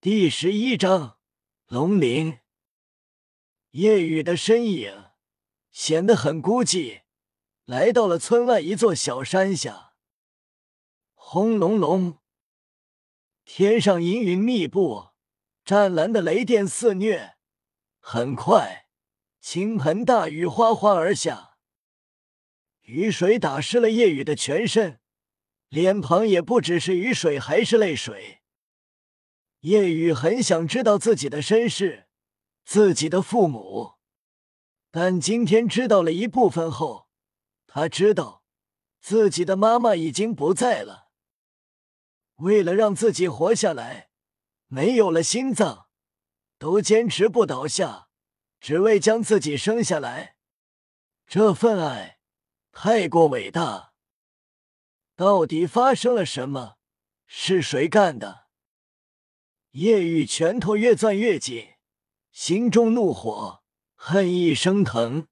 第十一章龙鳞。夜雨的身影显得很孤寂，来到了村外一座小山下。轰隆隆，天上阴云密布，湛蓝的雷电肆虐。很快，倾盆大雨哗哗而下，雨水打湿了夜雨的全身，脸庞也不只是雨水，还是泪水。叶雨很想知道自己的身世，自己的父母，但今天知道了一部分后，他知道自己的妈妈已经不在了。为了让自己活下来，没有了心脏，都坚持不倒下，只为将自己生下来。这份爱太过伟大。到底发生了什么？是谁干的？叶雨拳头越攥越紧，心中怒火、恨意升腾。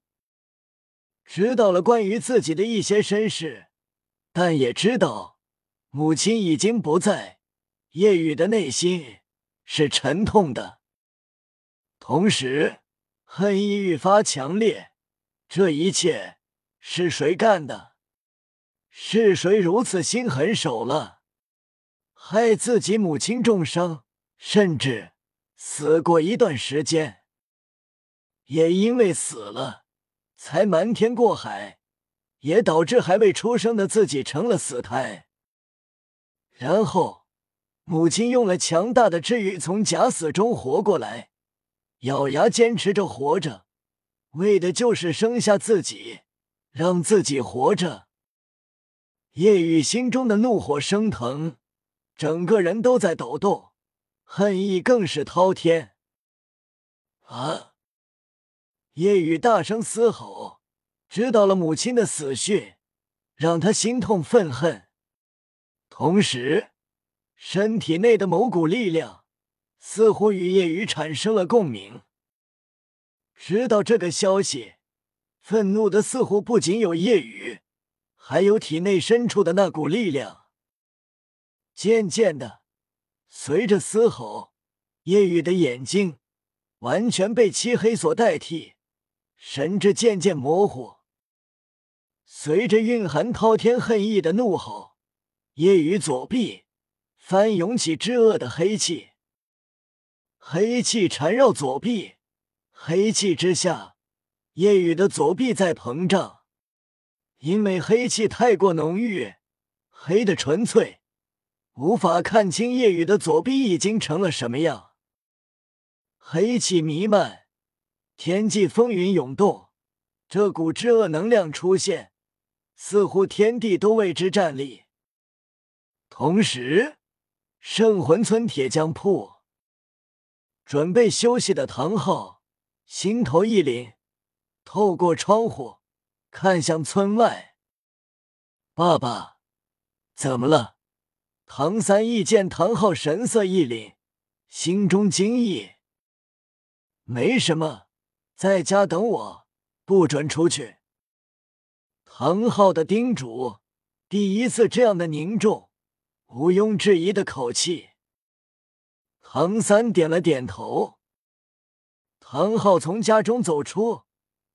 知道了关于自己的一些身世，但也知道母亲已经不在。叶雨的内心是沉痛的，同时恨意愈发强烈。这一切是谁干的？是谁如此心狠手辣，害自己母亲重伤？甚至死过一段时间，也因为死了，才瞒天过海，也导致还未出生的自己成了死胎。然后，母亲用了强大的治愈从假死中活过来，咬牙坚持着活着，为的就是生下自己，让自己活着。叶雨心中的怒火升腾，整个人都在抖动。恨意更是滔天！啊！夜雨大声嘶吼，知道了母亲的死讯，让他心痛愤恨。同时，身体内的某股力量似乎与夜雨产生了共鸣。知道这个消息，愤怒的似乎不仅有夜雨，还有体内深处的那股力量。渐渐的。随着嘶吼，夜雨的眼睛完全被漆黑所代替，神智渐渐模糊。随着蕴含滔天恨意的怒吼，夜雨左臂翻涌起炙恶的黑气，黑气缠绕左臂，黑气之下，夜雨的左臂在膨胀，因为黑气太过浓郁，黑的纯粹。无法看清夜雨的左臂已经成了什么样，黑气弥漫，天际风云涌动，这股至恶能量出现，似乎天地都为之站立。同时，圣魂村铁匠铺准备休息的唐昊心头一凛，透过窗户看向村外，爸爸，怎么了？唐三一见唐昊神色一凛，心中惊异。没什么，在家等我，不准出去。唐昊的叮嘱，第一次这样的凝重，毋庸置疑的口气。唐三点了点头。唐昊从家中走出，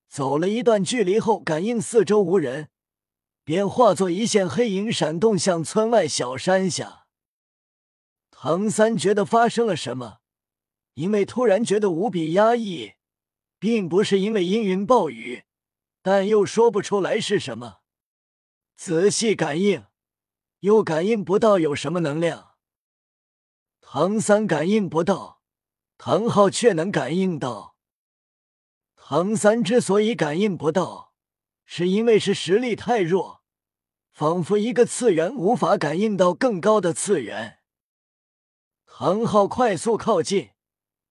走了一段距离后，感应四周无人。便化作一线黑影闪动向村外小山下。唐三觉得发生了什么，因为突然觉得无比压抑，并不是因为阴云暴雨，但又说不出来是什么。仔细感应，又感应不到有什么能量。唐三感应不到，唐昊却能感应到。唐三之所以感应不到。是因为是实力太弱，仿佛一个次元无法感应到更高的次元。唐昊快速靠近，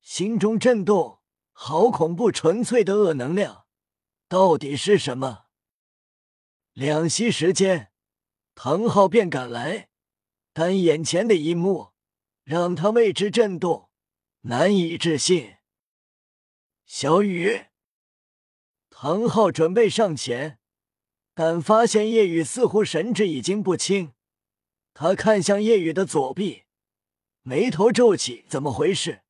心中震动，好恐怖！纯粹的恶能量，到底是什么？两息时间，唐昊便赶来，但眼前的一幕让他为之震动，难以置信。小雨。唐昊准备上前，但发现夜雨似乎神志已经不清。他看向夜雨的左臂，眉头皱起，怎么回事？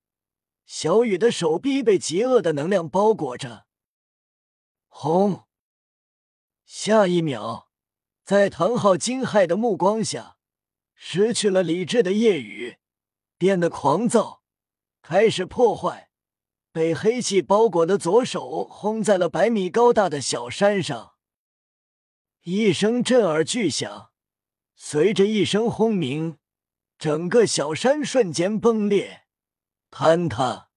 小雨的手臂被极恶的能量包裹着。轰！下一秒，在唐昊惊骇的目光下，失去了理智的夜雨变得狂躁，开始破坏被黑气包裹的左手，轰在了百米高大的小山上。一声震耳巨响，随着一声轰鸣。整个小山瞬间崩裂，坍塌，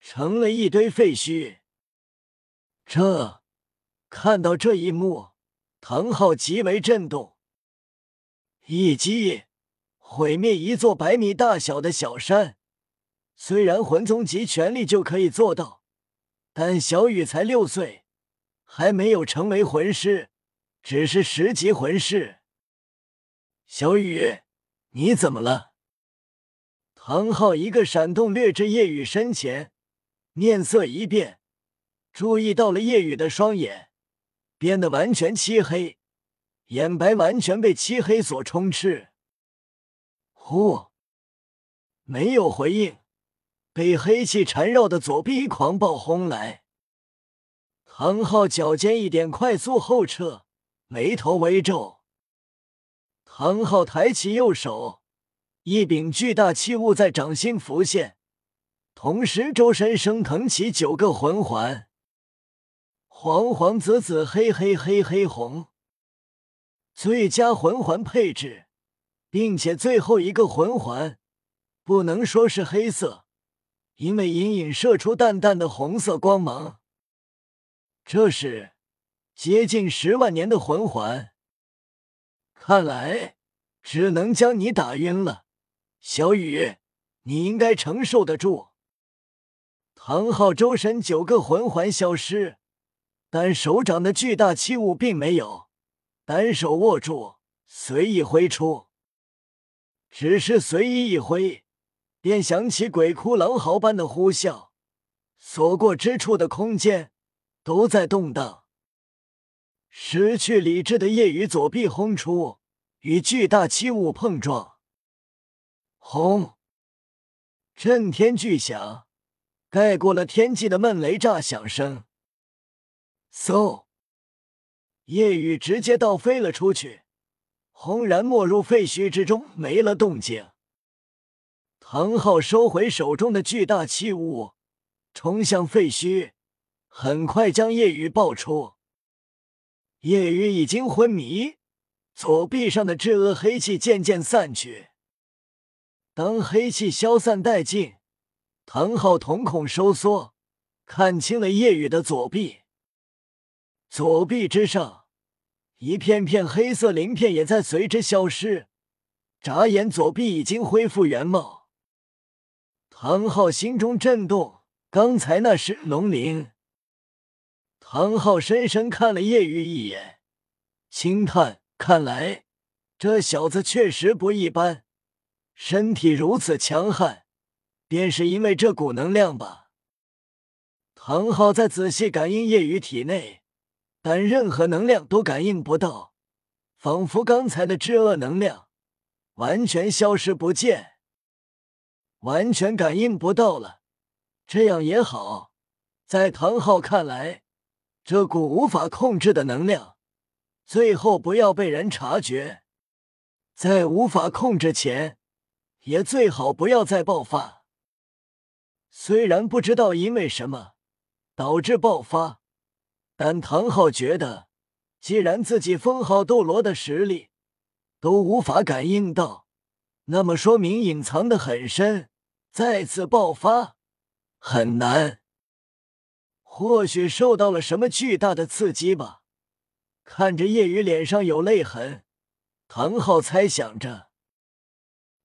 成了一堆废墟。这看到这一幕，唐昊极为震动。一击毁灭一座百米大小的小山，虽然魂宗级全力就可以做到，但小雨才六岁，还没有成为魂师，只是十级魂师。小雨。你怎么了？唐昊一个闪动掠至叶雨身前，面色一变，注意到了叶雨的双眼变得完全漆黑，眼白完全被漆黑所充斥。呼，没有回应，被黑气缠绕的左臂狂暴轰来。唐昊脚尖一点，快速后撤，眉头微皱。唐昊抬起右手，一柄巨大器物在掌心浮现，同时周身升腾起九个魂环，黄黄、紫紫、黑黑、黑黑、红，最佳魂环配置，并且最后一个魂环不能说是黑色，因为隐隐射出淡淡的红色光芒。这是接近十万年的魂环。看来只能将你打晕了，小雨，你应该承受得住。唐昊周身九个魂环消失，但手掌的巨大器物并没有，单手握住，随意挥出。只是随意一挥，便响起鬼哭狼嚎般的呼啸，所过之处的空间都在动荡。失去理智的夜雨左臂轰出，与巨大器物碰撞，轰！震天巨响，盖过了天际的闷雷炸响声。嗖！夜雨直接倒飞了出去，轰然没入废墟之中，没了动静。唐昊收回手中的巨大器物，冲向废墟，很快将夜雨抱出。夜雨已经昏迷，左臂上的炙恶黑气渐渐散去。当黑气消散殆尽，唐昊瞳孔收缩，看清了夜雨的左臂。左臂之上，一片片黑色鳞片也在随之消失。眨眼，左臂已经恢复原貌。唐昊心中震动，刚才那是龙鳞。唐昊深深看了叶雨一眼，轻叹：“看来这小子确实不一般，身体如此强悍，便是因为这股能量吧。”唐昊在仔细感应叶雨体内，但任何能量都感应不到，仿佛刚才的至恶能量完全消失不见，完全感应不到了。这样也好，在唐昊看来。这股无法控制的能量，最后不要被人察觉。在无法控制前，也最好不要再爆发。虽然不知道因为什么导致爆发，但唐昊觉得，既然自己封号斗罗的实力都无法感应到，那么说明隐藏的很深，再次爆发很难。或许受到了什么巨大的刺激吧。看着叶雨脸上有泪痕，唐昊猜想着，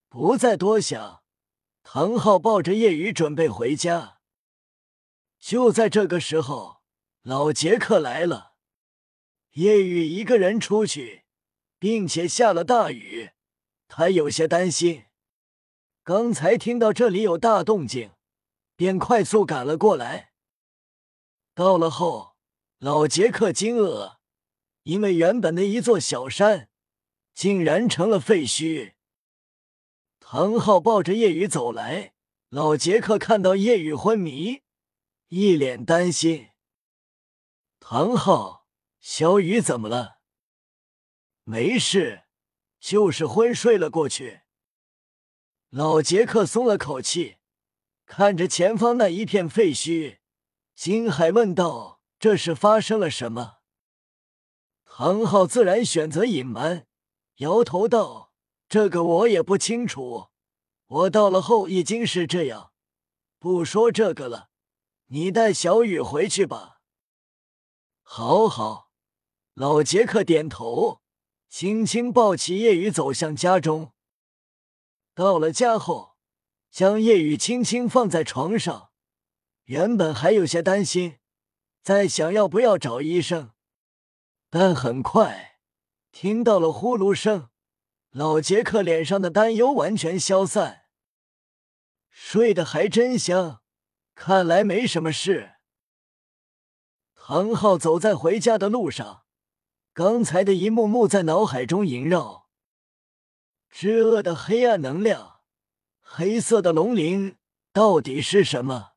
不再多想。唐昊抱着叶雨准备回家。就在这个时候，老杰克来了。叶雨一个人出去，并且下了大雨，他有些担心。刚才听到这里有大动静，便快速赶了过来。到了后，老杰克惊愕，因为原本的一座小山竟然成了废墟。唐昊抱着叶雨走来，老杰克看到叶雨昏迷，一脸担心。唐昊，小雨怎么了？没事，就是昏睡了过去。老杰克松了口气，看着前方那一片废墟，金海问道：“这是发生了什么？”唐昊自然选择隐瞒，摇头道：“这个我也不清楚。我到了后已经是这样，不说这个了。你带小雨回去吧。”好好，老杰克点头。轻轻抱起夜雨，走向家中。到了家后，将夜雨轻轻放在床上。原本还有些担心，在想要不要找医生，但很快听到了呼噜声，老杰克脸上的担忧完全消散。睡得还真香，看来没什么事。唐昊走在回家的路上。刚才的一幕幕在脑海中萦绕，之恶的黑暗能量，黑色的龙鳞到底是什么？